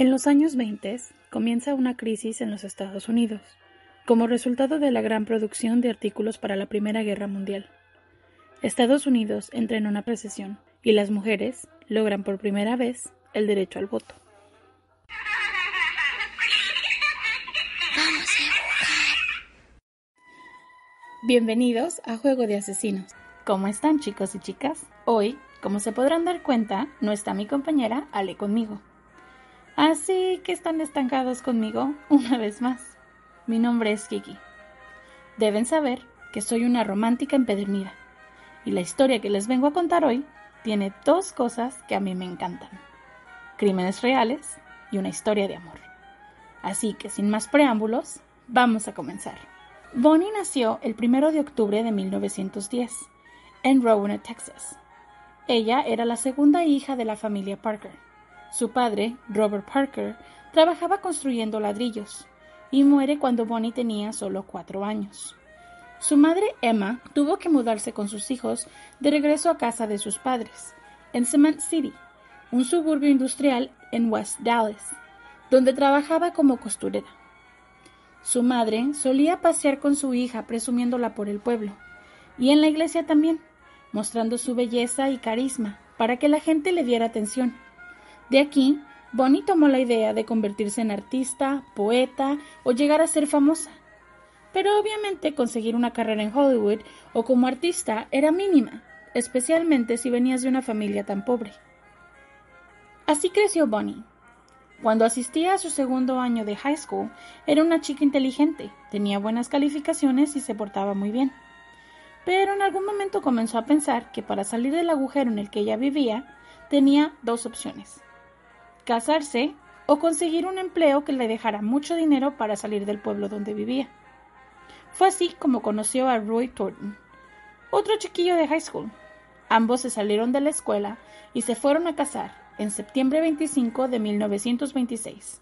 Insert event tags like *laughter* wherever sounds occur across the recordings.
En los años 20 comienza una crisis en los Estados Unidos, como resultado de la gran producción de artículos para la Primera Guerra Mundial. Estados Unidos entra en una recesión y las mujeres logran por primera vez el derecho al voto. Bienvenidos a Juego de Asesinos. ¿Cómo están chicos y chicas? Hoy, como se podrán dar cuenta, no está mi compañera Ale conmigo. Así que están estancados conmigo *laughs* una vez más. Mi nombre es Kiki. Deben saber que soy una romántica empedernida. Y la historia que les vengo a contar hoy tiene dos cosas que a mí me encantan. Crímenes reales y una historia de amor. Así que sin más preámbulos, vamos a comenzar. Bonnie nació el 1 de octubre de 1910 en Rowan, Texas. Ella era la segunda hija de la familia Parker su padre, Robert Parker, trabajaba construyendo ladrillos y muere cuando Bonnie tenía solo cuatro años. Su madre, Emma, tuvo que mudarse con sus hijos de regreso a casa de sus padres, en Cement City, un suburbio industrial en West Dallas, donde trabajaba como costurera. Su madre solía pasear con su hija presumiéndola por el pueblo, y en la iglesia también, mostrando su belleza y carisma para que la gente le diera atención de aquí, Bonnie tomó la idea de convertirse en artista, poeta o llegar a ser famosa. Pero obviamente conseguir una carrera en Hollywood o como artista era mínima, especialmente si venías de una familia tan pobre. Así creció Bonnie. Cuando asistía a su segundo año de high school, era una chica inteligente, tenía buenas calificaciones y se portaba muy bien. Pero en algún momento comenzó a pensar que para salir del agujero en el que ella vivía, tenía dos opciones casarse o conseguir un empleo que le dejara mucho dinero para salir del pueblo donde vivía. Fue así como conoció a Roy Thornton, otro chiquillo de high school. Ambos se salieron de la escuela y se fueron a casar en septiembre 25 de 1926,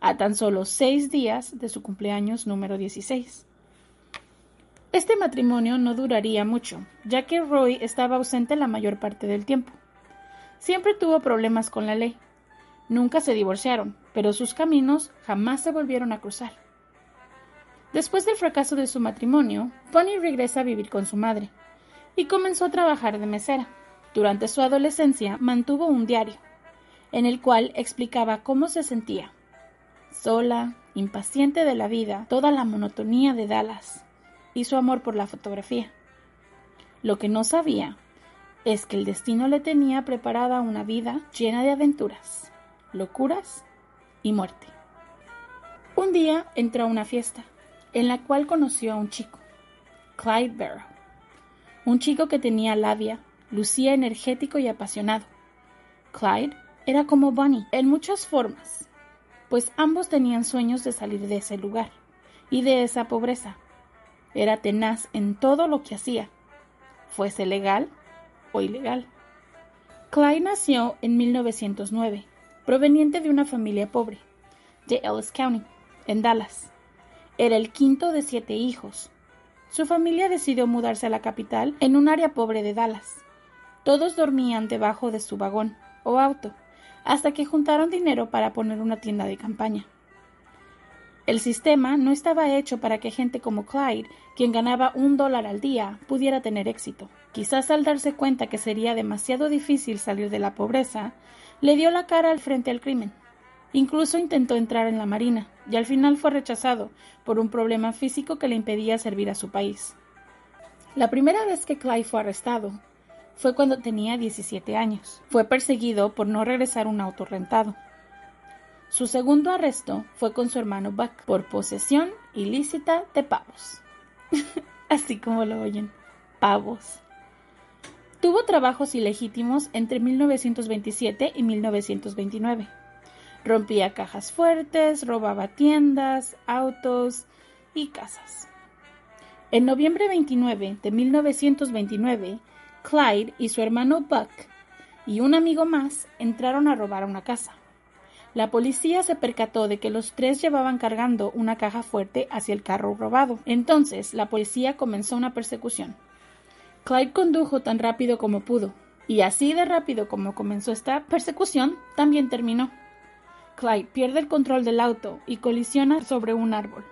a tan solo seis días de su cumpleaños número 16. Este matrimonio no duraría mucho, ya que Roy estaba ausente la mayor parte del tiempo. Siempre tuvo problemas con la ley, Nunca se divorciaron, pero sus caminos jamás se volvieron a cruzar. Después del fracaso de su matrimonio, Bonnie regresa a vivir con su madre y comenzó a trabajar de mesera. Durante su adolescencia mantuvo un diario, en el cual explicaba cómo se sentía, sola, impaciente de la vida, toda la monotonía de Dallas y su amor por la fotografía. Lo que no sabía es que el destino le tenía preparada una vida llena de aventuras locuras y muerte. Un día entró a una fiesta, en la cual conoció a un chico, Clyde Barrow, un chico que tenía labia, lucía energético y apasionado. Clyde era como Bunny en muchas formas, pues ambos tenían sueños de salir de ese lugar y de esa pobreza. Era tenaz en todo lo que hacía, fuese legal o ilegal. Clyde nació en 1909 proveniente de una familia pobre, de Ellis County, en Dallas. Era el quinto de siete hijos. Su familia decidió mudarse a la capital en un área pobre de Dallas. Todos dormían debajo de su vagón o auto, hasta que juntaron dinero para poner una tienda de campaña. El sistema no estaba hecho para que gente como Clyde, quien ganaba un dólar al día, pudiera tener éxito. Quizás al darse cuenta que sería demasiado difícil salir de la pobreza, le dio la cara al frente al crimen. Incluso intentó entrar en la Marina, y al final fue rechazado por un problema físico que le impedía servir a su país. La primera vez que Clyde fue arrestado fue cuando tenía 17 años. Fue perseguido por no regresar un auto rentado. Su segundo arresto fue con su hermano Buck por posesión ilícita de pavos. *laughs* Así como lo oyen, pavos. Tuvo trabajos ilegítimos entre 1927 y 1929. Rompía cajas fuertes, robaba tiendas, autos y casas. En noviembre 29 de 1929, Clyde y su hermano Buck y un amigo más entraron a robar una casa. La policía se percató de que los tres llevaban cargando una caja fuerte hacia el carro robado. Entonces la policía comenzó una persecución. Clyde condujo tan rápido como pudo, y así de rápido como comenzó esta persecución, también terminó. Clyde pierde el control del auto y colisiona sobre un árbol.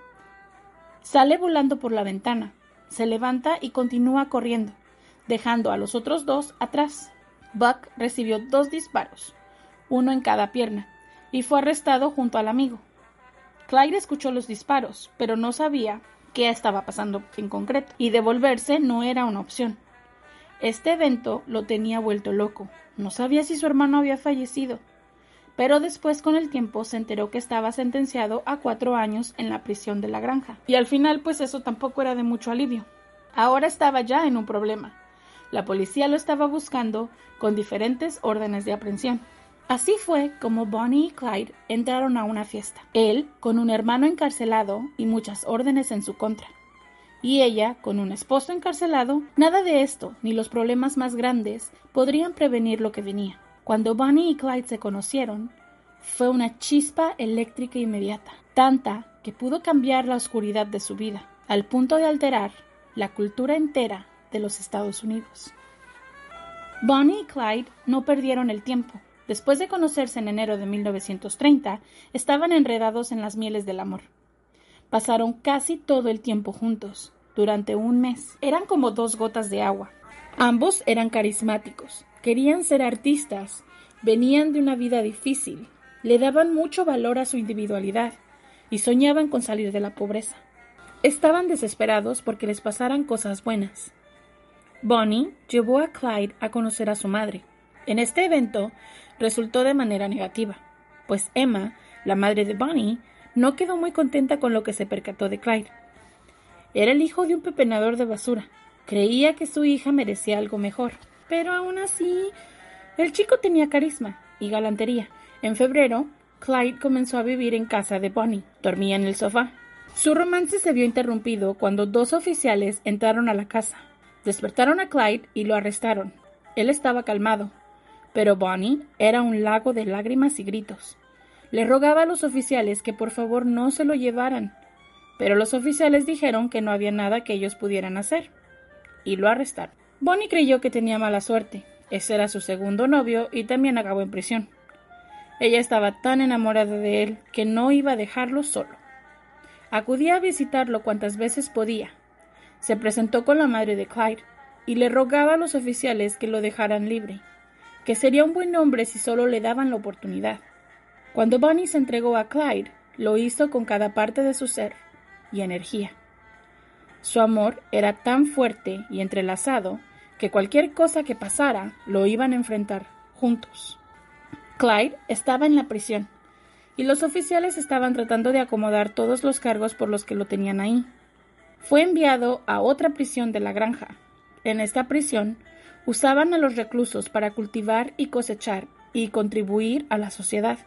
Sale volando por la ventana, se levanta y continúa corriendo, dejando a los otros dos atrás. Buck recibió dos disparos, uno en cada pierna, y fue arrestado junto al amigo. Clyde escuchó los disparos, pero no sabía qué estaba pasando en concreto, y devolverse no era una opción. Este evento lo tenía vuelto loco. No sabía si su hermano había fallecido pero después con el tiempo se enteró que estaba sentenciado a cuatro años en la prisión de la granja. Y al final pues eso tampoco era de mucho alivio. Ahora estaba ya en un problema. La policía lo estaba buscando con diferentes órdenes de aprehensión. Así fue como Bonnie y Clyde entraron a una fiesta. Él con un hermano encarcelado y muchas órdenes en su contra. Y ella con un esposo encarcelado. Nada de esto, ni los problemas más grandes, podrían prevenir lo que venía. Cuando Bonnie y Clyde se conocieron, fue una chispa eléctrica inmediata, tanta que pudo cambiar la oscuridad de su vida, al punto de alterar la cultura entera de los Estados Unidos. Bonnie y Clyde no perdieron el tiempo. Después de conocerse en enero de 1930, estaban enredados en las mieles del amor. Pasaron casi todo el tiempo juntos, durante un mes. Eran como dos gotas de agua. Ambos eran carismáticos, Querían ser artistas, venían de una vida difícil, le daban mucho valor a su individualidad y soñaban con salir de la pobreza. Estaban desesperados porque les pasaran cosas buenas. Bonnie llevó a Clyde a conocer a su madre. En este evento resultó de manera negativa, pues Emma, la madre de Bonnie, no quedó muy contenta con lo que se percató de Clyde. Era el hijo de un pepenador de basura. Creía que su hija merecía algo mejor pero aún así el chico tenía carisma y galantería. En febrero, Clyde comenzó a vivir en casa de Bonnie. Dormía en el sofá. Su romance se vio interrumpido cuando dos oficiales entraron a la casa. Despertaron a Clyde y lo arrestaron. Él estaba calmado, pero Bonnie era un lago de lágrimas y gritos. Le rogaba a los oficiales que por favor no se lo llevaran, pero los oficiales dijeron que no había nada que ellos pudieran hacer, y lo arrestaron. Bonnie creyó que tenía mala suerte. Ese era su segundo novio y también acabó en prisión. Ella estaba tan enamorada de él que no iba a dejarlo solo. Acudía a visitarlo cuantas veces podía. Se presentó con la madre de Clyde y le rogaba a los oficiales que lo dejaran libre, que sería un buen hombre si solo le daban la oportunidad. Cuando Bonnie se entregó a Clyde, lo hizo con cada parte de su ser y energía. Su amor era tan fuerte y entrelazado que cualquier cosa que pasara lo iban a enfrentar juntos. Clyde estaba en la prisión y los oficiales estaban tratando de acomodar todos los cargos por los que lo tenían ahí. Fue enviado a otra prisión de la granja. En esta prisión usaban a los reclusos para cultivar y cosechar y contribuir a la sociedad.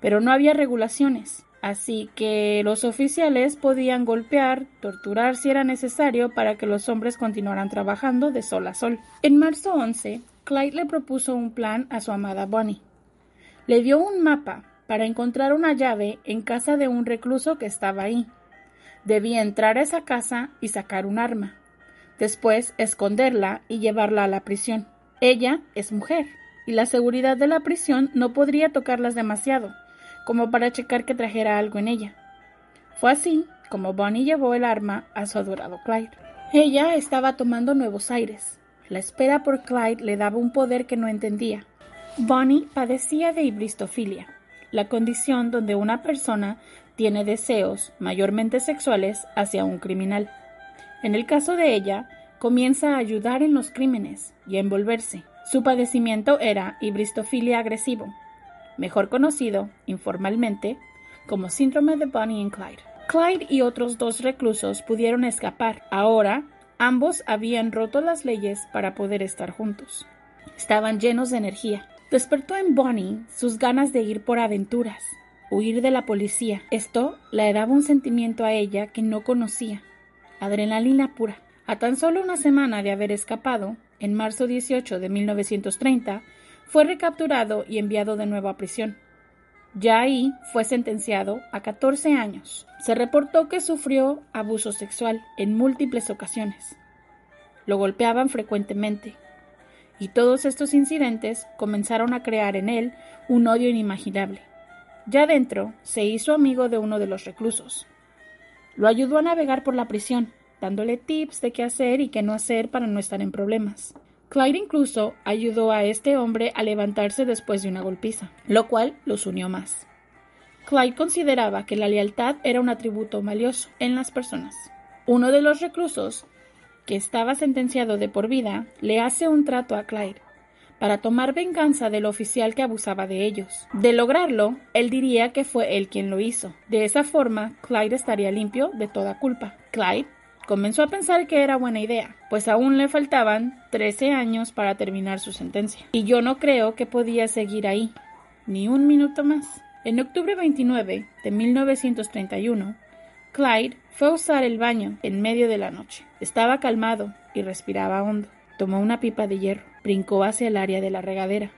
Pero no había regulaciones. Así que los oficiales podían golpear, torturar si era necesario para que los hombres continuaran trabajando de sol a sol. En marzo 11, Clyde le propuso un plan a su amada Bonnie. Le dio un mapa para encontrar una llave en casa de un recluso que estaba ahí. Debía entrar a esa casa y sacar un arma. Después esconderla y llevarla a la prisión. Ella es mujer, y la seguridad de la prisión no podría tocarlas demasiado como para checar que trajera algo en ella. Fue así como Bonnie llevó el arma a su adorado Clyde. Ella estaba tomando nuevos aires. La espera por Clyde le daba un poder que no entendía. Bonnie padecía de ibristofilia, la condición donde una persona tiene deseos, mayormente sexuales, hacia un criminal. En el caso de ella, comienza a ayudar en los crímenes y a envolverse. Su padecimiento era ibristofilia agresivo, mejor conocido informalmente como síndrome de Bonnie y Clyde. Clyde y otros dos reclusos pudieron escapar. Ahora, ambos habían roto las leyes para poder estar juntos. Estaban llenos de energía. Despertó en Bonnie sus ganas de ir por aventuras, huir de la policía. Esto le daba un sentimiento a ella que no conocía. Adrenalina pura. A tan solo una semana de haber escapado, en marzo 18 de 1930, fue recapturado y enviado de nuevo a prisión. Ya ahí fue sentenciado a 14 años. Se reportó que sufrió abuso sexual en múltiples ocasiones. Lo golpeaban frecuentemente. Y todos estos incidentes comenzaron a crear en él un odio inimaginable. Ya dentro, se hizo amigo de uno de los reclusos. Lo ayudó a navegar por la prisión, dándole tips de qué hacer y qué no hacer para no estar en problemas. Clyde incluso ayudó a este hombre a levantarse después de una golpiza, lo cual los unió más. Clyde consideraba que la lealtad era un atributo valioso en las personas. Uno de los reclusos, que estaba sentenciado de por vida, le hace un trato a Clyde para tomar venganza del oficial que abusaba de ellos. De lograrlo, él diría que fue él quien lo hizo. De esa forma, Clyde estaría limpio de toda culpa. Clyde comenzó a pensar que era buena idea, pues aún le faltaban 13 años para terminar su sentencia. Y yo no creo que podía seguir ahí, ni un minuto más. En octubre 29 de 1931, Clyde fue a usar el baño en medio de la noche. Estaba calmado y respiraba hondo. Tomó una pipa de hierro, brincó hacia el área de la regadera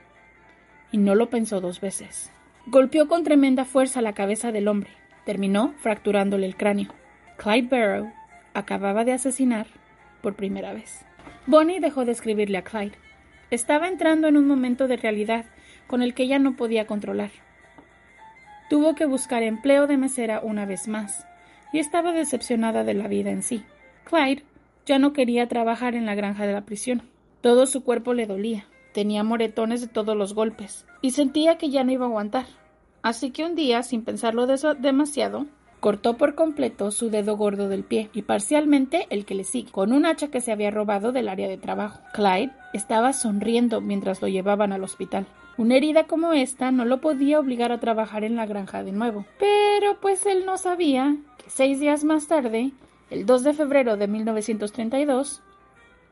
y no lo pensó dos veces. Golpeó con tremenda fuerza la cabeza del hombre. Terminó fracturándole el cráneo. Clyde Barrow acababa de asesinar por primera vez. Bonnie dejó de escribirle a Clyde. Estaba entrando en un momento de realidad con el que ella no podía controlar. Tuvo que buscar empleo de mesera una vez más, y estaba decepcionada de la vida en sí. Clyde ya no quería trabajar en la granja de la prisión. Todo su cuerpo le dolía, tenía moretones de todos los golpes, y sentía que ya no iba a aguantar. Así que un día, sin pensarlo demasiado, cortó por completo su dedo gordo del pie y parcialmente el que le sigue, con un hacha que se había robado del área de trabajo. Clyde estaba sonriendo mientras lo llevaban al hospital. Una herida como esta no lo podía obligar a trabajar en la granja de nuevo. Pero pues él no sabía que seis días más tarde el 2 de febrero de 1932,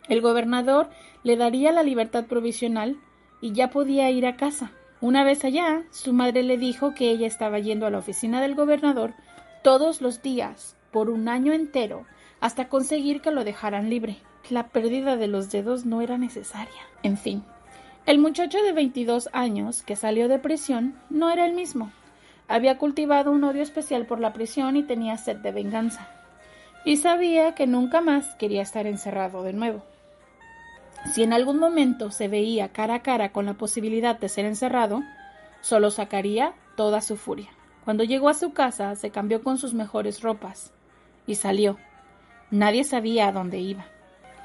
el gobernador le daría la libertad provisional y ya podía ir a casa. Una vez allá, su madre le dijo que ella estaba yendo a la oficina del gobernador todos los días, por un año entero, hasta conseguir que lo dejaran libre. La pérdida de los dedos no era necesaria. En fin, el muchacho de 22 años que salió de prisión no era el mismo. Había cultivado un odio especial por la prisión y tenía sed de venganza y sabía que nunca más quería estar encerrado de nuevo. Si en algún momento se veía cara a cara con la posibilidad de ser encerrado, solo sacaría toda su furia. Cuando llegó a su casa, se cambió con sus mejores ropas y salió. Nadie sabía a dónde iba.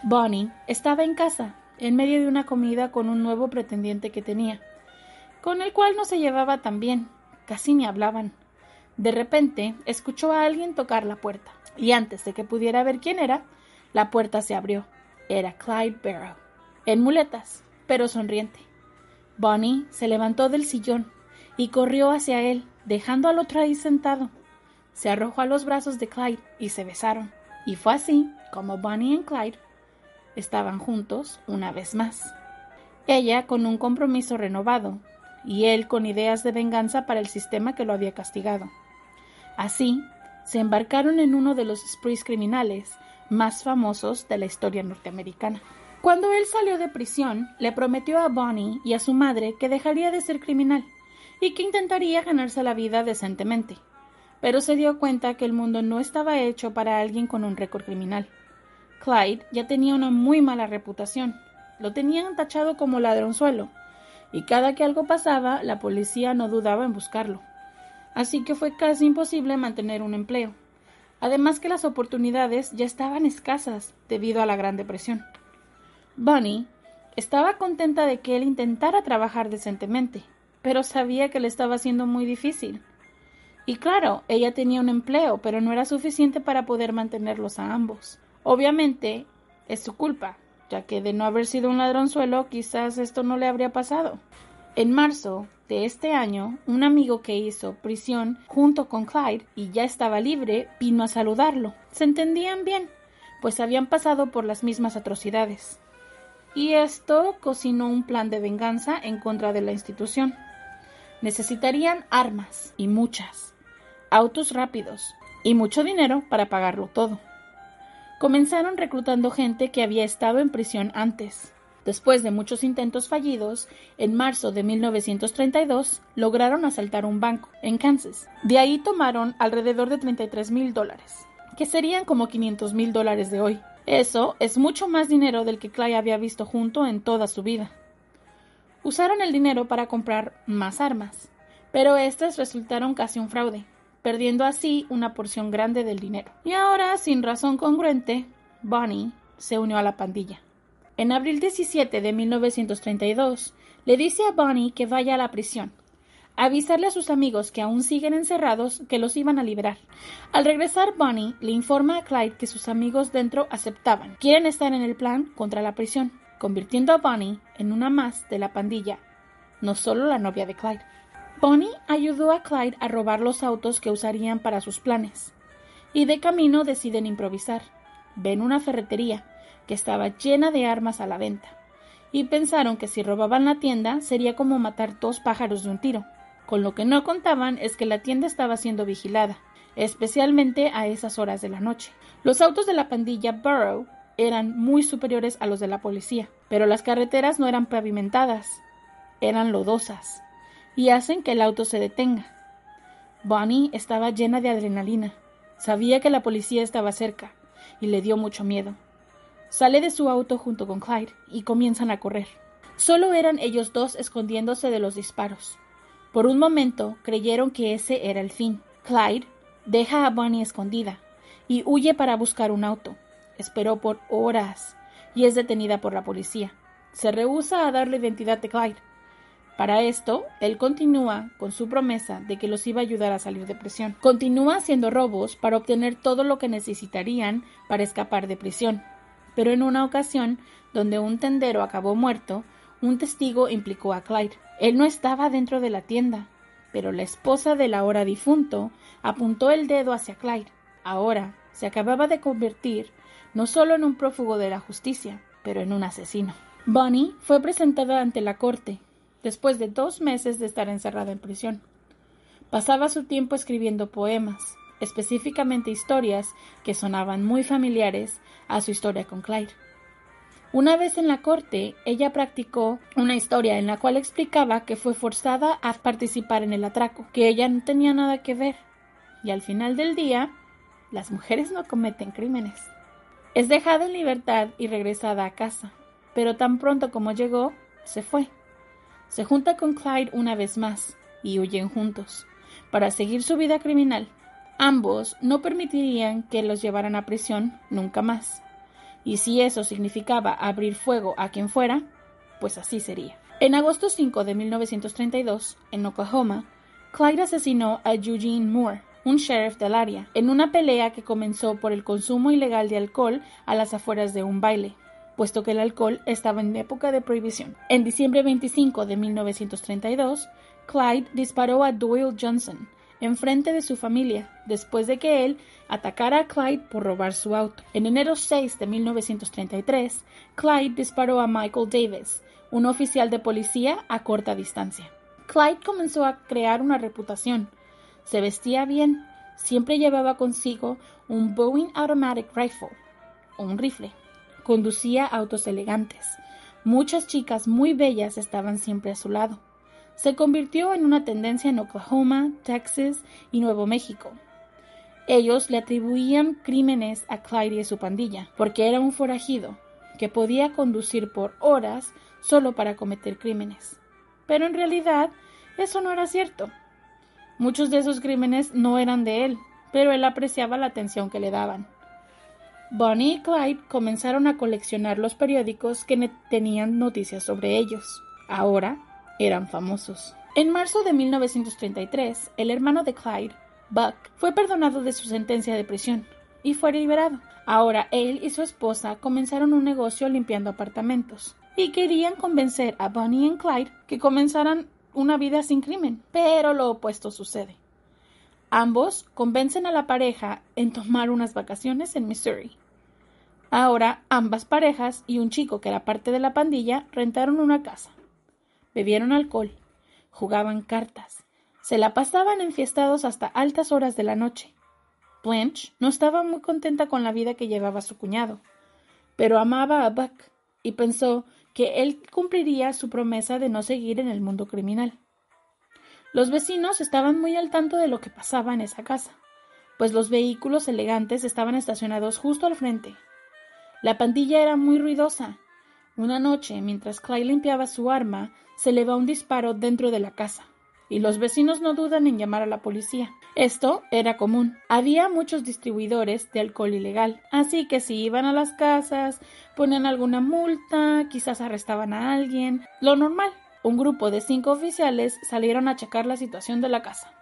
Bonnie estaba en casa, en medio de una comida con un nuevo pretendiente que tenía, con el cual no se llevaba tan bien, casi ni hablaban. De repente escuchó a alguien tocar la puerta y antes de que pudiera ver quién era, la puerta se abrió. Era Clyde Barrow, en muletas, pero sonriente. Bonnie se levantó del sillón y corrió hacia él, dejando al otro ahí sentado. Se arrojó a los brazos de Clyde y se besaron. Y fue así como Bonnie y Clyde estaban juntos una vez más. Ella con un compromiso renovado y él con ideas de venganza para el sistema que lo había castigado. Así, se embarcaron en uno de los sprees criminales más famosos de la historia norteamericana. Cuando él salió de prisión, le prometió a Bonnie y a su madre que dejaría de ser criminal y que intentaría ganarse la vida decentemente. Pero se dio cuenta que el mundo no estaba hecho para alguien con un récord criminal. Clyde ya tenía una muy mala reputación. Lo tenían tachado como ladronzuelo, y cada que algo pasaba, la policía no dudaba en buscarlo así que fue casi imposible mantener un empleo. Además que las oportunidades ya estaban escasas debido a la Gran Depresión. Bunny estaba contenta de que él intentara trabajar decentemente, pero sabía que le estaba haciendo muy difícil. Y claro, ella tenía un empleo, pero no era suficiente para poder mantenerlos a ambos. Obviamente, es su culpa, ya que de no haber sido un ladronzuelo, quizás esto no le habría pasado. En marzo de este año, un amigo que hizo prisión junto con Clyde y ya estaba libre vino a saludarlo. Se entendían bien, pues habían pasado por las mismas atrocidades. Y esto cocinó un plan de venganza en contra de la institución. Necesitarían armas, y muchas, autos rápidos, y mucho dinero para pagarlo todo. Comenzaron reclutando gente que había estado en prisión antes, Después de muchos intentos fallidos, en marzo de 1932 lograron asaltar un banco en Kansas. De ahí tomaron alrededor de 33 mil dólares, que serían como 500 mil dólares de hoy. Eso es mucho más dinero del que Clay había visto junto en toda su vida. Usaron el dinero para comprar más armas, pero estas resultaron casi un fraude, perdiendo así una porción grande del dinero. Y ahora, sin razón congruente, Bonnie se unió a la pandilla. En abril 17 de 1932, le dice a Bonnie que vaya a la prisión, avisarle a sus amigos que aún siguen encerrados que los iban a liberar. Al regresar, Bonnie le informa a Clyde que sus amigos dentro aceptaban, quieren estar en el plan contra la prisión, convirtiendo a Bonnie en una más de la pandilla, no solo la novia de Clyde. Bonnie ayudó a Clyde a robar los autos que usarían para sus planes, y de camino deciden improvisar. Ven una ferretería que estaba llena de armas a la venta, y pensaron que si robaban la tienda sería como matar dos pájaros de un tiro. Con lo que no contaban es que la tienda estaba siendo vigilada, especialmente a esas horas de la noche. Los autos de la pandilla Burrow eran muy superiores a los de la policía, pero las carreteras no eran pavimentadas, eran lodosas, y hacen que el auto se detenga. Bonnie estaba llena de adrenalina. Sabía que la policía estaba cerca, y le dio mucho miedo. Sale de su auto junto con Clyde y comienzan a correr. Solo eran ellos dos escondiéndose de los disparos. Por un momento creyeron que ese era el fin. Clyde deja a Bonnie escondida y huye para buscar un auto. Esperó por horas y es detenida por la policía. Se rehúsa a dar la identidad de Clyde. Para esto, él continúa con su promesa de que los iba a ayudar a salir de prisión. Continúa haciendo robos para obtener todo lo que necesitarían para escapar de prisión. Pero en una ocasión, donde un tendero acabó muerto, un testigo implicó a Clyde. Él no estaba dentro de la tienda, pero la esposa del ahora difunto apuntó el dedo hacia Clyde. Ahora se acababa de convertir no solo en un prófugo de la justicia, pero en un asesino. Bonnie fue presentada ante la corte después de dos meses de estar encerrada en prisión. Pasaba su tiempo escribiendo poemas, específicamente historias que sonaban muy familiares a su historia con Clyde. Una vez en la corte, ella practicó una historia en la cual explicaba que fue forzada a participar en el atraco, que ella no tenía nada que ver. Y al final del día, las mujeres no cometen crímenes. Es dejada en libertad y regresada a casa, pero tan pronto como llegó, se fue. Se junta con Clyde una vez más y huyen juntos, para seguir su vida criminal. Ambos no permitirían que los llevaran a prisión nunca más y si eso significaba abrir fuego a quien fuera, pues así sería. En agosto 5 de 1932, en Oklahoma, Clyde asesinó a Eugene Moore, un sheriff del área, en una pelea que comenzó por el consumo ilegal de alcohol a las afueras de un baile, puesto que el alcohol estaba en época de prohibición. En diciembre 25 de 1932, Clyde disparó a Doyle Johnson, enfrente de su familia, después de que él atacara a Clyde por robar su auto. En enero 6 de 1933, Clyde disparó a Michael Davis, un oficial de policía a corta distancia. Clyde comenzó a crear una reputación. Se vestía bien, siempre llevaba consigo un Boeing Automatic Rifle, un rifle. Conducía autos elegantes. Muchas chicas muy bellas estaban siempre a su lado se convirtió en una tendencia en Oklahoma, Texas y Nuevo México. Ellos le atribuían crímenes a Clyde y su pandilla, porque era un forajido que podía conducir por horas solo para cometer crímenes. Pero en realidad eso no era cierto. Muchos de esos crímenes no eran de él, pero él apreciaba la atención que le daban. Bonnie y Clyde comenzaron a coleccionar los periódicos que tenían noticias sobre ellos. Ahora eran famosos. En marzo de 1933, el hermano de Clyde, Buck, fue perdonado de su sentencia de prisión y fue liberado. Ahora él y su esposa comenzaron un negocio limpiando apartamentos y querían convencer a Bonnie y Clyde que comenzaran una vida sin crimen, pero lo opuesto sucede. Ambos convencen a la pareja en tomar unas vacaciones en Missouri. Ahora ambas parejas y un chico que era parte de la pandilla rentaron una casa bebieron alcohol, jugaban cartas, se la pasaban enfiestados hasta altas horas de la noche. Blanche no estaba muy contenta con la vida que llevaba su cuñado, pero amaba a Buck y pensó que él cumpliría su promesa de no seguir en el mundo criminal. Los vecinos estaban muy al tanto de lo que pasaba en esa casa, pues los vehículos elegantes estaban estacionados justo al frente. La pandilla era muy ruidosa una noche, mientras Clyde limpiaba su arma, se le va un disparo dentro de la casa. Y los vecinos no dudan en llamar a la policía. Esto era común. Había muchos distribuidores de alcohol ilegal, así que si iban a las casas, ponían alguna multa, quizás arrestaban a alguien, lo normal. Un grupo de cinco oficiales salieron a checar la situación de la casa.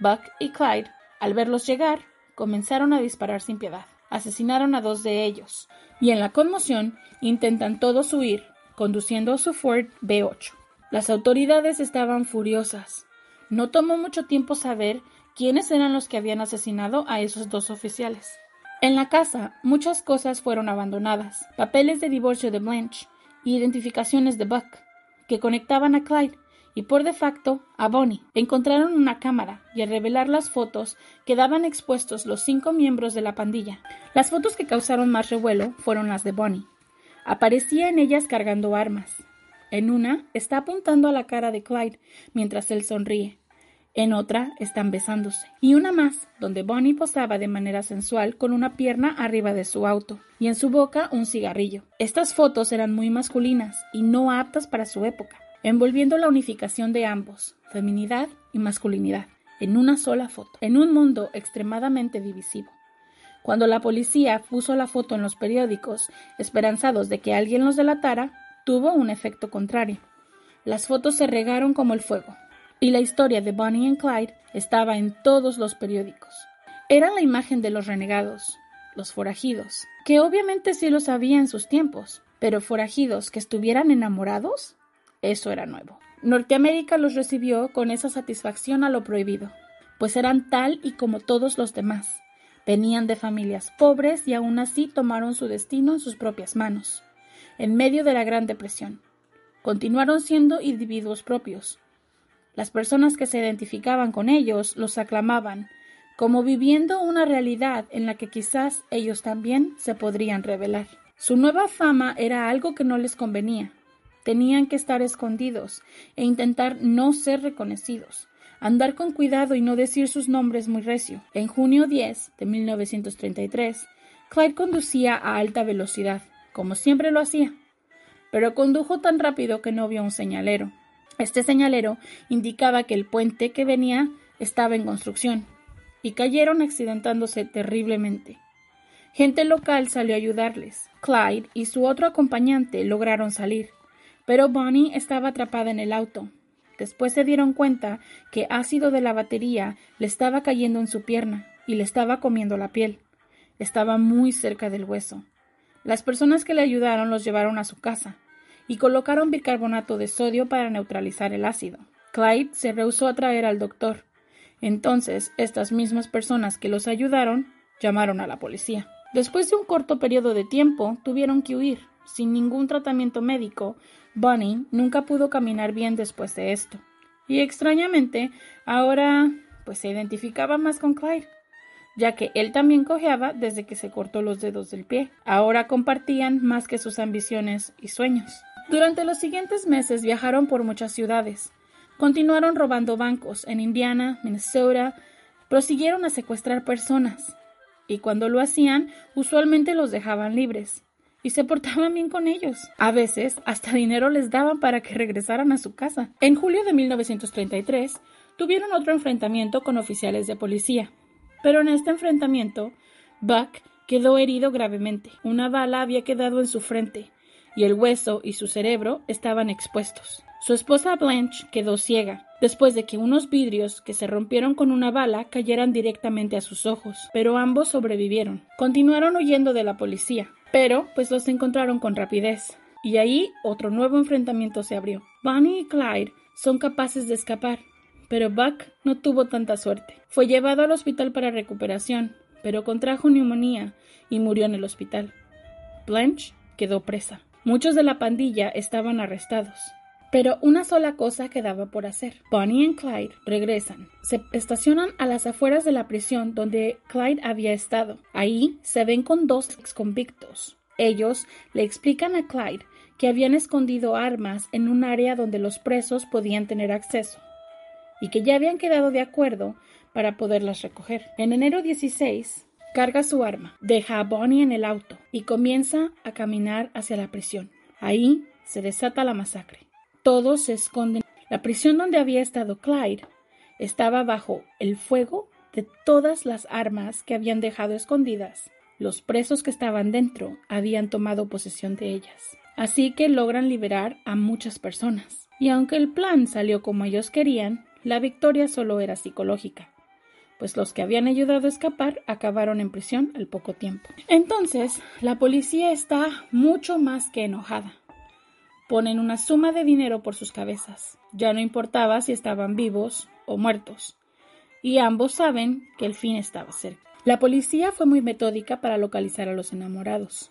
Buck y Clyde, al verlos llegar, comenzaron a disparar sin piedad. Asesinaron a dos de ellos, y en la conmoción intentan todos huir, conduciendo su Ford B8. Las autoridades estaban furiosas. No tomó mucho tiempo saber quiénes eran los que habían asesinado a esos dos oficiales. En la casa, muchas cosas fueron abandonadas, papeles de divorcio de Blanche, identificaciones de Buck, que conectaban a Clyde, y por de facto a Bonnie. Encontraron una cámara y al revelar las fotos quedaban expuestos los cinco miembros de la pandilla. Las fotos que causaron más revuelo fueron las de Bonnie. Aparecía en ellas cargando armas. En una está apuntando a la cara de Clyde mientras él sonríe. En otra están besándose. Y una más, donde Bonnie posaba de manera sensual con una pierna arriba de su auto y en su boca un cigarrillo. Estas fotos eran muy masculinas y no aptas para su época, envolviendo la unificación de ambos, feminidad y masculinidad, en una sola foto, en un mundo extremadamente divisivo. Cuando la policía puso la foto en los periódicos, esperanzados de que alguien los delatara, tuvo un efecto contrario. Las fotos se regaron como el fuego, y la historia de Bonnie y Clyde estaba en todos los periódicos. Era la imagen de los renegados, los forajidos, que obviamente sí lo sabía en sus tiempos, pero forajidos que estuvieran enamorados, eso era nuevo. Norteamérica los recibió con esa satisfacción a lo prohibido, pues eran tal y como todos los demás. Venían de familias pobres y aún así tomaron su destino en sus propias manos en medio de la Gran Depresión. Continuaron siendo individuos propios. Las personas que se identificaban con ellos los aclamaban, como viviendo una realidad en la que quizás ellos también se podrían revelar. Su nueva fama era algo que no les convenía. Tenían que estar escondidos e intentar no ser reconocidos, andar con cuidado y no decir sus nombres muy recio. En junio 10 de 1933, Clyde conducía a alta velocidad como siempre lo hacía, pero condujo tan rápido que no vio un señalero. Este señalero indicaba que el puente que venía estaba en construcción, y cayeron accidentándose terriblemente. Gente local salió a ayudarles. Clyde y su otro acompañante lograron salir, pero Bonnie estaba atrapada en el auto. Después se dieron cuenta que ácido de la batería le estaba cayendo en su pierna y le estaba comiendo la piel. Estaba muy cerca del hueso. Las personas que le ayudaron los llevaron a su casa y colocaron bicarbonato de sodio para neutralizar el ácido. Clyde se rehusó a traer al doctor. Entonces, estas mismas personas que los ayudaron llamaron a la policía. Después de un corto periodo de tiempo, tuvieron que huir. Sin ningún tratamiento médico, Bunny nunca pudo caminar bien después de esto. Y extrañamente, ahora pues se identificaba más con Clyde ya que él también cojeaba desde que se cortó los dedos del pie. Ahora compartían más que sus ambiciones y sueños. Durante los siguientes meses viajaron por muchas ciudades. Continuaron robando bancos en Indiana, Minnesota, prosiguieron a secuestrar personas. Y cuando lo hacían, usualmente los dejaban libres. Y se portaban bien con ellos. A veces, hasta dinero les daban para que regresaran a su casa. En julio de 1933, tuvieron otro enfrentamiento con oficiales de policía. Pero en este enfrentamiento, Buck quedó herido gravemente. Una bala había quedado en su frente, y el hueso y su cerebro estaban expuestos. Su esposa Blanche quedó ciega, después de que unos vidrios que se rompieron con una bala cayeran directamente a sus ojos, pero ambos sobrevivieron. Continuaron huyendo de la policía, pero pues los encontraron con rapidez. Y ahí otro nuevo enfrentamiento se abrió. Bonnie y Clyde son capaces de escapar, pero Buck no tuvo tanta suerte. Fue llevado al hospital para recuperación, pero contrajo neumonía y murió en el hospital. Blanche quedó presa. Muchos de la pandilla estaban arrestados. Pero una sola cosa quedaba por hacer. Bonnie y Clyde regresan. Se estacionan a las afueras de la prisión donde Clyde había estado. Ahí se ven con dos exconvictos. Ellos le explican a Clyde que habían escondido armas en un área donde los presos podían tener acceso y que ya habían quedado de acuerdo para poderlas recoger. En enero 16, carga su arma, deja a Bonnie en el auto y comienza a caminar hacia la prisión. Ahí se desata la masacre. Todos se esconden. La prisión donde había estado Clyde estaba bajo el fuego de todas las armas que habían dejado escondidas. Los presos que estaban dentro habían tomado posesión de ellas. Así que logran liberar a muchas personas. Y aunque el plan salió como ellos querían, la victoria solo era psicológica, pues los que habían ayudado a escapar acabaron en prisión al poco tiempo. Entonces, la policía está mucho más que enojada. Ponen una suma de dinero por sus cabezas. Ya no importaba si estaban vivos o muertos. Y ambos saben que el fin estaba cerca. La policía fue muy metódica para localizar a los enamorados,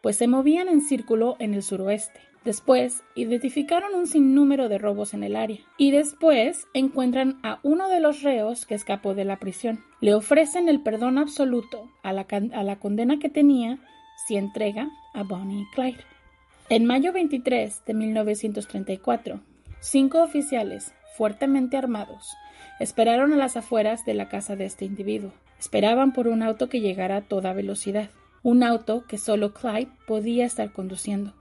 pues se movían en círculo en el suroeste. Después, identificaron un sinnúmero de robos en el área. Y después encuentran a uno de los reos que escapó de la prisión. Le ofrecen el perdón absoluto a la, condena que tenía si entrega a Bonnie y Clyde. En mayo 23 de 1934, cinco oficiales, fuertemente armados, esperaron a las afueras de la casa de este individuo. Esperaban por un auto que llegara a toda velocidad, un auto que solo Clyde podía estar conduciendo.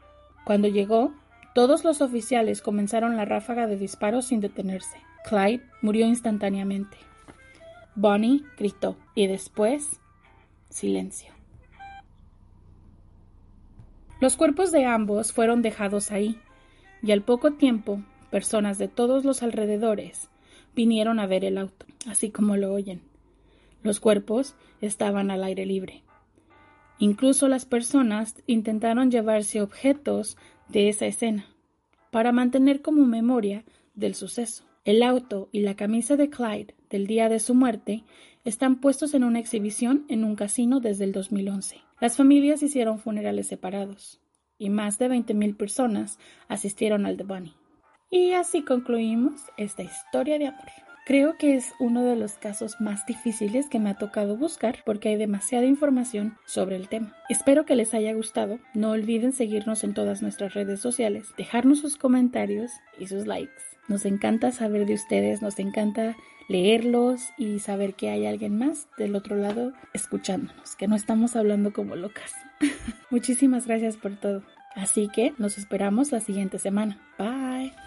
Cuando llegó, todos los oficiales comenzaron la ráfaga de disparos sin detenerse. Clyde murió instantáneamente. Bonnie gritó y después silencio. Los cuerpos de ambos fueron dejados ahí, y al poco tiempo personas de todos los alrededores vinieron a ver el auto, así como lo oyen. Los cuerpos estaban al aire libre. Incluso las personas intentaron llevarse objetos de esa escena para mantener como memoria del suceso. El auto y la camisa de Clyde del día de su muerte están puestos en una exhibición en un casino desde el 2011. Las familias hicieron funerales separados y más de 20.000 personas asistieron al The Bunny. Y así concluimos esta historia de amor. Creo que es uno de los casos más difíciles que me ha tocado buscar porque hay demasiada información sobre el tema. Espero que les haya gustado. No olviden seguirnos en todas nuestras redes sociales, dejarnos sus comentarios y sus likes. Nos encanta saber de ustedes, nos encanta leerlos y saber que hay alguien más del otro lado escuchándonos, que no estamos hablando como locas. *laughs* Muchísimas gracias por todo. Así que nos esperamos la siguiente semana. Bye.